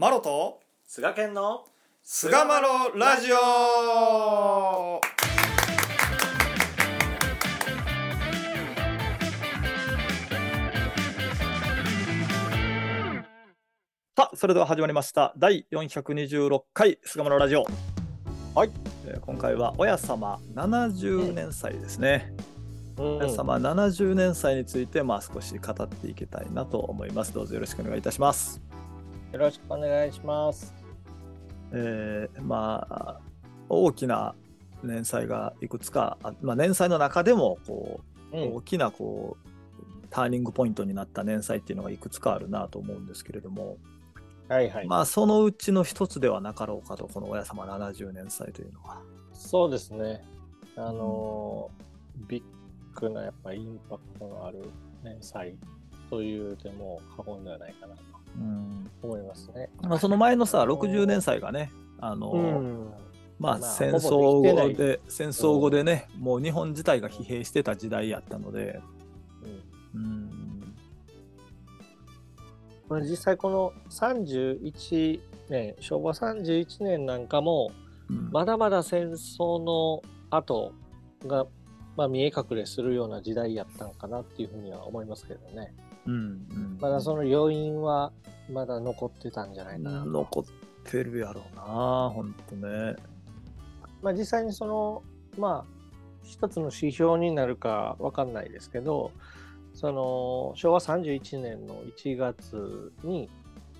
マロと菅健の菅マロラジオ。さあそれでは始まりました。第426回菅マロラジオ。はい、えー今回は親様70年祭ですね、親様70年祭についてまあ少し語っていきたいなと思います。どうぞよろしくお願いいたしますよろしくお願いします。えーまあ大きな年祭がいくつかあ、まあ、年祭の中でもこう、うん大きなこうターニングポイントになった年祭っていうのがいくつかあるなと思うんですけれども、はいはい。まあそのうちの一つではなかろうかとこの親様70年祭というのは。そうですね。あのービッグなやっぱインパクトのある年祭というでも過言ではないかなとうん思いますね。まあ、その前のさ60年祭がねあの、うん。まあまあ戦争後で戦争後でね、もう日本自体が疲弊してた時代やったので、うんうん、まあ、実際この31年、昭和31年なんかも、うんまだまだ戦争の後が、まあ、見え隠れするような時代やったんかなっていうふうには思いますけどね。うんうんまだその余韻はまだ残ってたんじゃないかなと。残ってるやろうな、ほんとね。まあ、実際にそのまあ一つの指標になるかわかんないですけどその昭和31年の1月に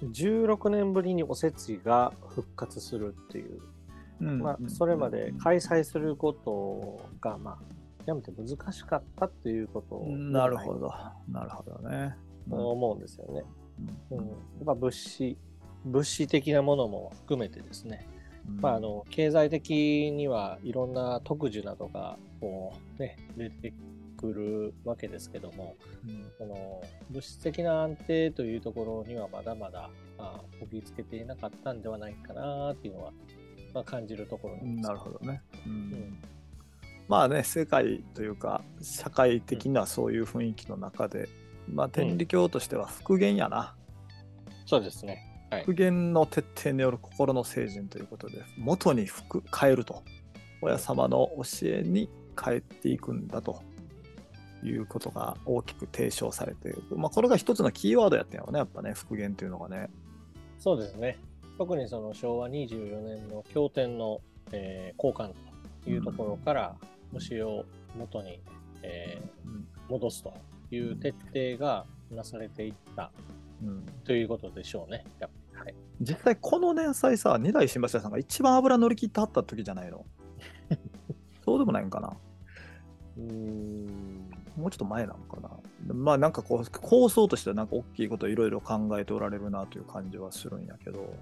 16年ぶりにおせちが復活するっていう、うんまあ、それまで開催することがまあやめて難しかったっていうことをなるほど、なるほどね。思うんですよね。ううん。ん、やっぱ物資物資的なものも含めてですね。まあ、あの経済的にはいろんな特需などがこう、ね、出てくるわけですけどもうん。その物質的な安定というところにはまだまだあこぎつけていなかったんではないかなっていうのは、まあ、感じるところなんですなるほどね。うん。うんまあね、世界というか、社会的なそういう雰囲気の中で、まあ、天理教としては復元やな。そうですね。はい復元の徹底による心の成人ということで、元に復変えると。親様の教えに変えていくんだということが大きく提唱されている。まあ、これが一つのキーワードやったよね、やっぱね、復元というのがね。そうですね。特にその昭和24年の経典の、えー交換というところから教えを元に、えーうん。戻すという徹底がなされていったうん。ということでしょうね。はい、実際この年祭さ二代新橋屋さんが一番油乗り切ってはった時じゃないの？そうでもないんかな？うーん。もうちょっと前なのかな？まあなんかこう構想としてはなんか大きいこといろいろ考えておられるなという感じはするんやけど。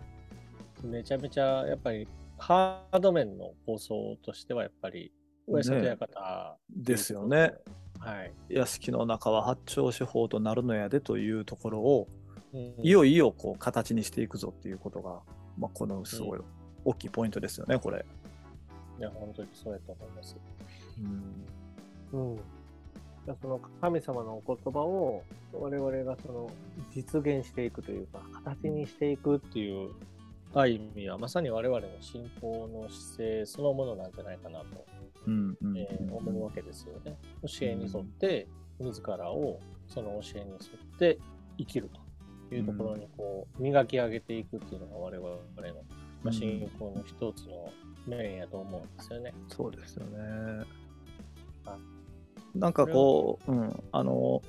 めちゃめちゃやっぱりハード面の構想としてはやっぱり親里親方、ですよね。はい。屋敷の中は八丁四方となるのやでというところをうんいよいよこう形にしていくぞっていうことが、まあ、このすごい大きいポイントですよねこれ。いや本当にそうやと思います。うんうん、その神様のお言葉を我々がその実現していくというか形にしていくっていう意味はまさに我々の信仰の姿勢そのものなんじゃないかなと、うんうんえー思うわけですよね。教えに沿って自らをその教えに沿って生きるというところにこう磨き上げていくっていうのが我々の、まあ、信仰の一つの面やと思うんですよね。そうですよねは。なんかこう、うん、あの、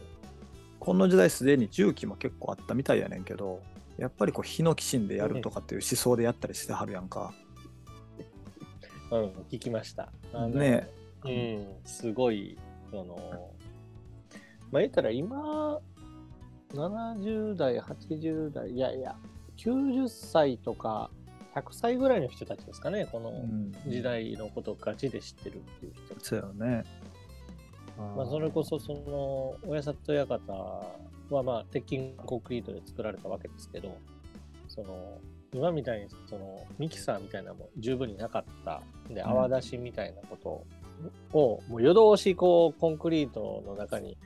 この時代すでに重機も結構あったみたいやねんけど、やっぱりこう、ヒノキシンでやるとかっていう思想でやったりしてはるやんか。うん、聞きました。ねうん、すごい、その、まあ言ったら今、70代、80代、いやいや、90歳とか100歳ぐらいの人たちですかね、このうん、時代のことをガチで知ってるっていう人。そうよね。まあそれこそ、その、親里親方は、まあ、鉄筋コンクリートで作られたわけですけど、その、今みたいに、その、ミキサーみたいなのも十分になかった。で、うん。泡出しみたいなことを、もう夜通し、こう、コンクリートの中に、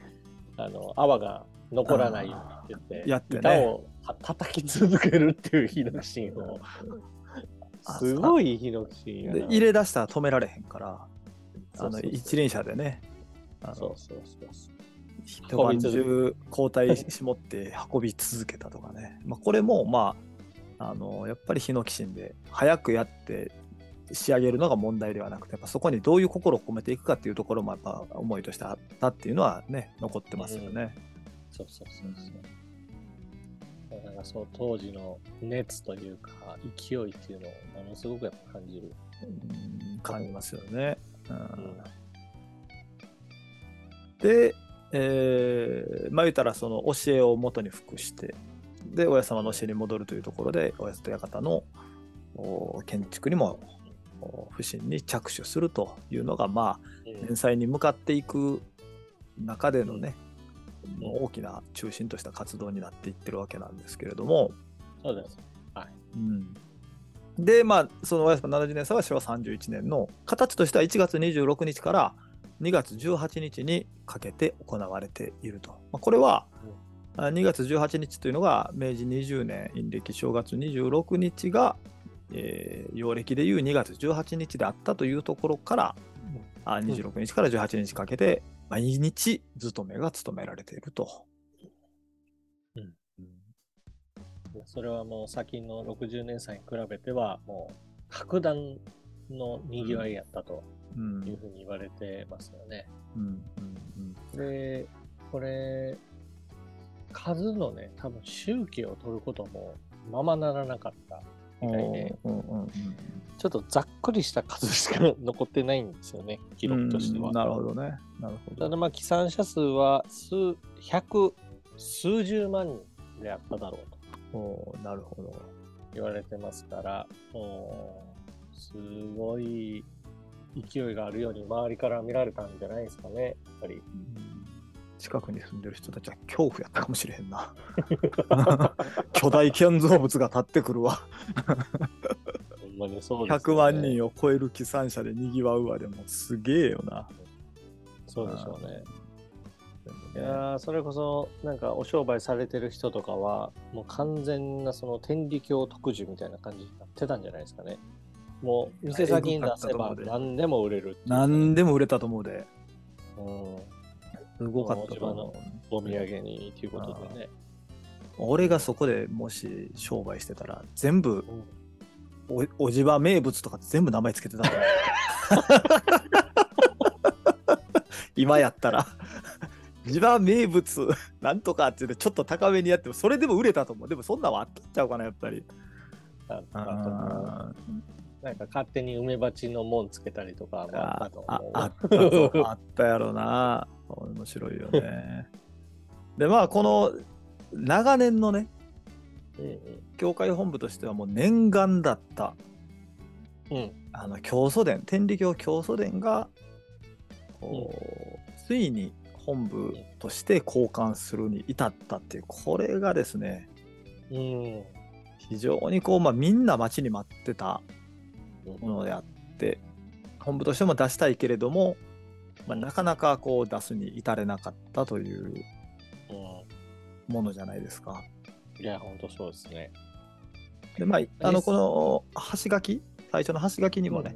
あの、泡が残らないようにって言って、やってね。板をた叩き続けるっていうヒノキシンを。すごいヒノキシンや入れ出したら止められへんからあの一輪車でね。そうそうそうそう。一晩中交代絞って運び続けたとかね、まあ、これもまああのやっぱりヒノキシンで早くやって仕上げるのが問題ではなくてやっぱそこにどういう心を込めていくかっていうところもやっぱ思いとしてあったっていうのはね残ってますよね。そうそうそうそう。なんかそう当時の熱というか勢いっていうのをものすごくやっぱ感じる。うん感じますよね。うんうんで、えーまあ言ったらその教えを元に服してで親様の教えに戻るというところで親里館のお建築にもお不審に着手するというのがまあうん。連載に向かっていく中でのね、もう大きな中心とした活動になっていってるわけなんですけれども、そうです。うん、でまあその親様70年祭は昭和31年の形としては1月26日から2月18日にかけて行われていると。まあ、これは、あ2月18日というのが明治20年陰暦正月26日が、えー陽暦でいう2月18日であったというところから、あ26日から18日かけて毎日勤めが務められていると。それはもう先の60年祭に比べてはもう格段の賑わいやったとうん。いうふうに言われてますよね。うんうん。で、これ、数のね、多分周期を取ることもままならなかったうんみたいで、うんうんうんちょっとざっくりした数しか残ってないんですよね、記録としては。うんなるほどね。なるほど。ただまあ、起産者数は数百、数十万人であっただろうとおーなるほど。言われてますから、もうすごい勢いがあるように周りから見られたんじゃないですかね、やっぱり。近くに住んでる人たちは恐怖やったかもしれへんな。巨大建造物が立ってくるわ。ほんまにそうです、ね。100万人を超える起産者でにぎわうわでもすげえよな。そうでしょうね。いねやーそれこそなんかお商売されてる人とかはもう完全なその天理教特需みたいな感じになってたんじゃないですかね。もう店先に出せば何でも売れる何でも売れたと思うで。うん、すごかったと思う。お土産にということでね。俺がそこでもし商売してたら全部うん。おおじば名物とか全部名前つけてたと思う今やったら。地場名物なんとかって言ってちょっと高めにやってもそれでも売れたと思う。でもそんなんはあったんちゃうかなやっぱり。なんか勝手に梅鉢の門つけたりとかもあったと思う。やろな面白いよね。でまあこの長年のね教会本部としてはもう念願だったうん。あの教祖殿天理教教祖殿がこう、ついに本部として交換するに至ったっていうこれがですねうん。非常にこう、まあ、みんな待ちに待ってたものであって本部としても出したいけれども、まあ、なかなかこう出すに至れなかったといううんものじゃないですか。いや、本当そうですね。でまあ、あのこの橋書き？最初の橋書きにもね、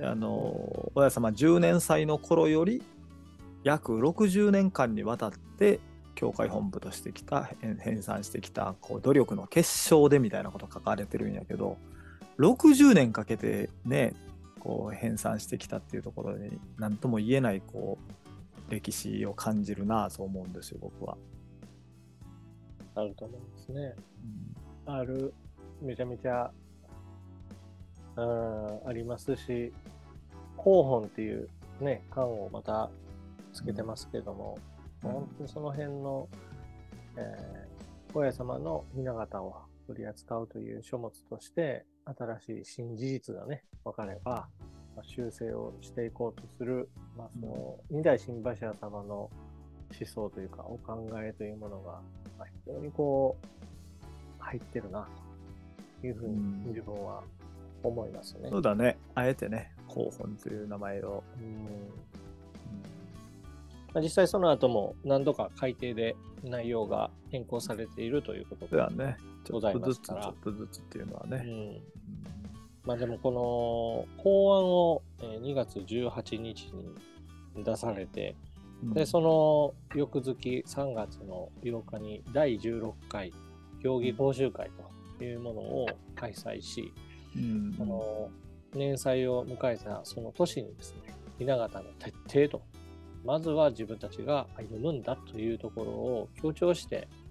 あの親様10年祭の頃より約60年間にわたって教会本部としてきた編編纂してきたこう努力の結晶でみたいなこと書かれてるんやけど60年かけてねこう編纂してきたっていうところに何とも言えないこう歴史を感じるなと思うんですよ僕は。あると思うんですね。ある、めちゃめちゃ、うん、ありますし、広本っていうね、巻をまたつけてますけども、うん本当にその辺の、えー、親様の雛形を取り扱うという書物として、新しい新事実がね、分かれば、まあ、修正をしていこうとする、まあ、その二代新柱様の思想というか、お考えというものが、まあ、非常にこう、入ってるな、というふうにうん。自分は思いますね。そうだね。あえてね広本という名前を。うん。まあ、実際その後も何度か改定で内容が変更されているということで。はね、ちょっとずつ、ちょっとずつっていうのはね。うん。まあ、でもこの法案をえー2月18日に出されて、うん。でその翌月3月の8日に第16回競技講習会というものを開催し、うん。この年祭を迎えたその年にですね、雛形の徹底と、まずは自分たちが歩むんだというところを強調して、えー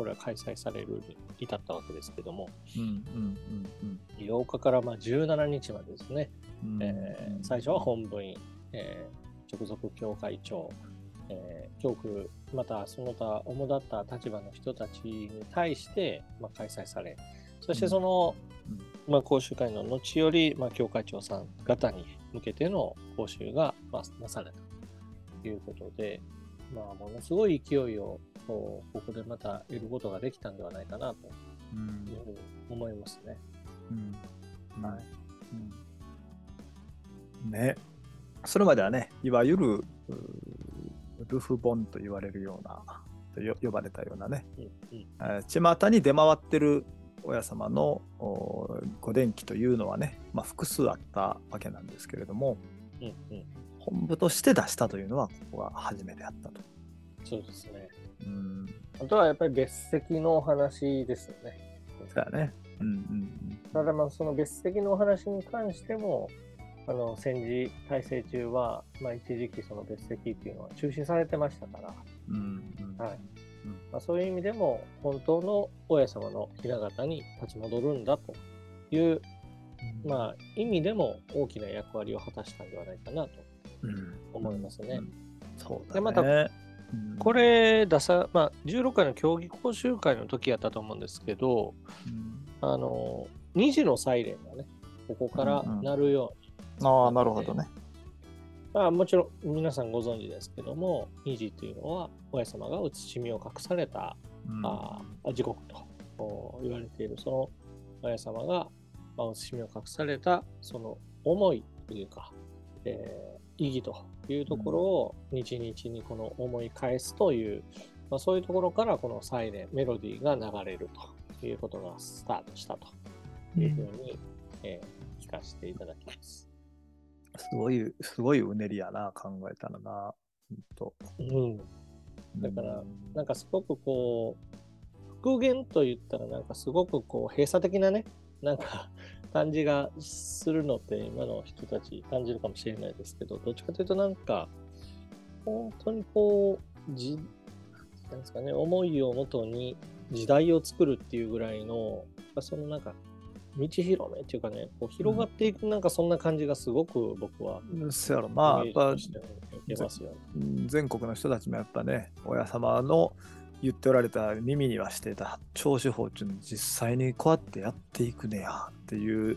これは開催されるに至ったわけですけども、うんうんうん8日からまあ17日までですね、うんうん。えー最初は本部員、えー直属教会長、えー教区、またその他主だった立場の人たちに対して、まあ、開催され、そしてその、まあ、講習会の後より、まあ、教会長さん方に向けての講習が、まあ、なされたということで、まあ、ものすごい勢いをこうここでまた得ることができたんではないかなとうんいうふうに思いますね。うん。はい。うん。ね。それまではねいわゆるルフボンと言われるようなとよ呼ばれたようなねうんうん。えー巷に出回ってる親様のおご電気というのはね、まあ、複数あったわけなんですけれどもうんうん。本部として出したというのはここが初めてあったと。そうですね。うん。あとはやっぱり別席のお話ですよね。そうやね。うんうんただまあその別席のお話に関しても、あの戦時体制中は、まあ、一時期その別席っていうのは中止されてましたから、うんうん。うん。はいまあ、そういう意味でも本当の親様の雛形に立ち戻るんだという、まあ、意味でも大きな役割を果たしたんではないかなとうん。思いますね。うん。そうだね。でまたうん。これ出さ、まあ、16回の競技講習会の時やったと思うんですけど、うん。あの2時のサイレンがね、ここから鳴るように、ああ、なるほどね。まあ、もちろん皆さんご存知ですけども、2時というのは、親様が写し身を隠されたうん。あー時刻と言われている、その親様が、まあ、写し身を隠された、その思いというか、えー意義というところを、日々にこの思い返すという、まあ、そういうところから、このサイレン、メロディーが流れるということがスタートしたというふうに、えー聞かせていただきます。すごい、すごいうねりやな、考えたらな。ほんとうんだからうんなんかすごくこう、復元と言ったらなんかすごくこう閉鎖的なね、なんか感じがするのって今の人たち感じるかもしれないですけど、どっちかというとなんか、本当にこう、じ、なんですかね、思いをもとに時代を作るっていうぐらいの、そのなんか、道広めっていうかね、こう広がっていくなんかそんな感じがすごく僕は、そやろな、やっぱ全国の人たちもやっぱね、親様の言っておられた耳にはしていた長手法っていうのを実際にこうやってやっていくねやっていう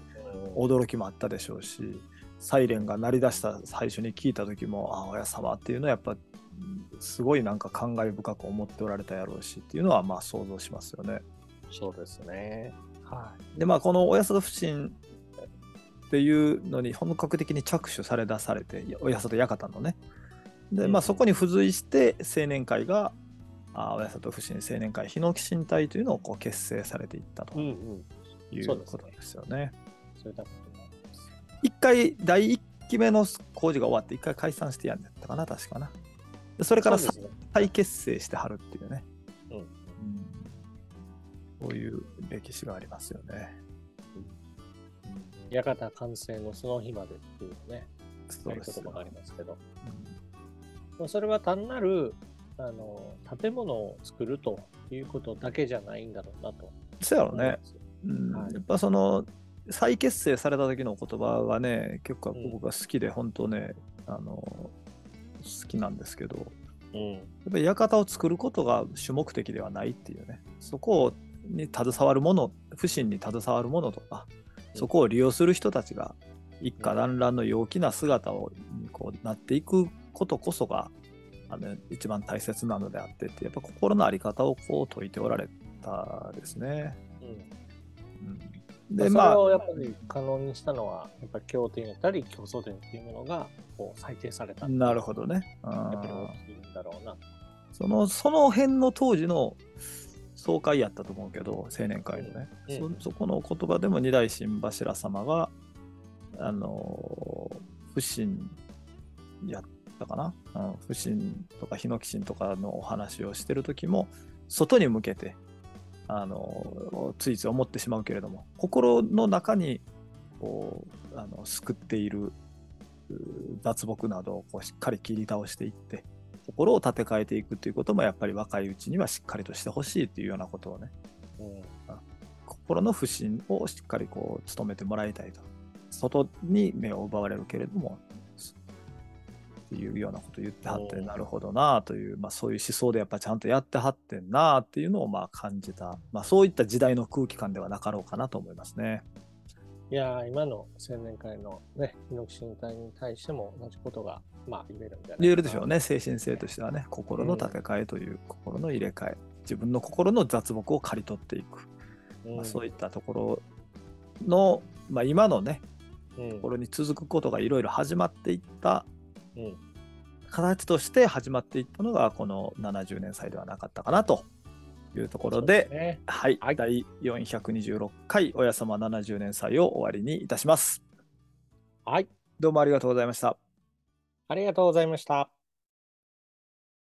驚きもあったでしょうし、サイレンが鳴り出した最初に聞いた時も、あ親様っていうのはやっぱうんすごいなんか感慨深く思っておられたやろうしっていうのはまあ想像しますよね。そうですね。はい、でまあこの親里不信っていうのに本格的に着手され出されて親里館のねで、まあ、そこに付随して青年会があ親里不信青年会日野寄進隊というのをこう結成されていったとうんうん。いうことですよね。そういったことになります。一回第一期目の工事が終わって一回解散してやんだったかな確かな。でそれから再結成してはるっていうね、うんうん、そういう歴史がありますよね。館完成のその日までっていうね、そうですよ言葉がありますけど、うんまあそれは単なるあの建物を作るということだけじゃないんだろうなと。そうやろね。思いま。す。うん。はい。やっぱその再結成された時の言葉がね結構うん僕が好きで本当ね、あの好きなんですけど。うん。やっぱり館を作ることが主目的ではないっていうね。そこをに携わるもの不信に携わるものとかうん。そこを利用する人たちが一家団らんの陽気な姿をこうなっていくことこそがあの一番大切なのであってってやっぱ心の在り方をこう説いておられたですね。うんうんでまあ、それをやっぱり可能にしたのは、やっぱり経典やったり、競争点っていうものがこう裁定されたなるほどね。やっぱり大きいんだろうな。そのその辺の当時の総会やったと思うけど、青年会のね、うん、そそこの言葉でも二代新柱様が、あの不審やったかな、うん、不審とかヒノキシンとかのお話をしてる時も、外に向けて、あのついつい思ってしまうけれども、心の中にこうあの救っている脱木などをこうしっかり切り倒していって、心を立て替えていくということもやっぱり若いうちにはしっかりとしてほしいというようなことをね、うん、心の不信をしっかりこう努めてもらいたいと。外に目を奪われるけれどもっていうようなことを言ってはってなるほどなという、まあ、そういう思想でやっぱちゃんとやってはってんなっていうのをまあ感じた、まあ、そういった時代の空気感ではなかろうかなと思いますね。いや今の青年会のね、猪木身体に対しても同じことが、まあ、言えるんじゃない言えるでしょうね、精神性としてはね、心の建て替えという、心の入れ替え、自分の心の雑木を刈り取っていく、うん、まあ、そういったところの、まあ、今のね、うん、ところに続くことがいろいろ始まっていった、うん、形として始まっていったのが、この70年祭ではなかったかなというところで、ね、はい、はい、第426回親様70年祭を終わりにいたします。はい。どうもありがとうございました。ありがとうございました。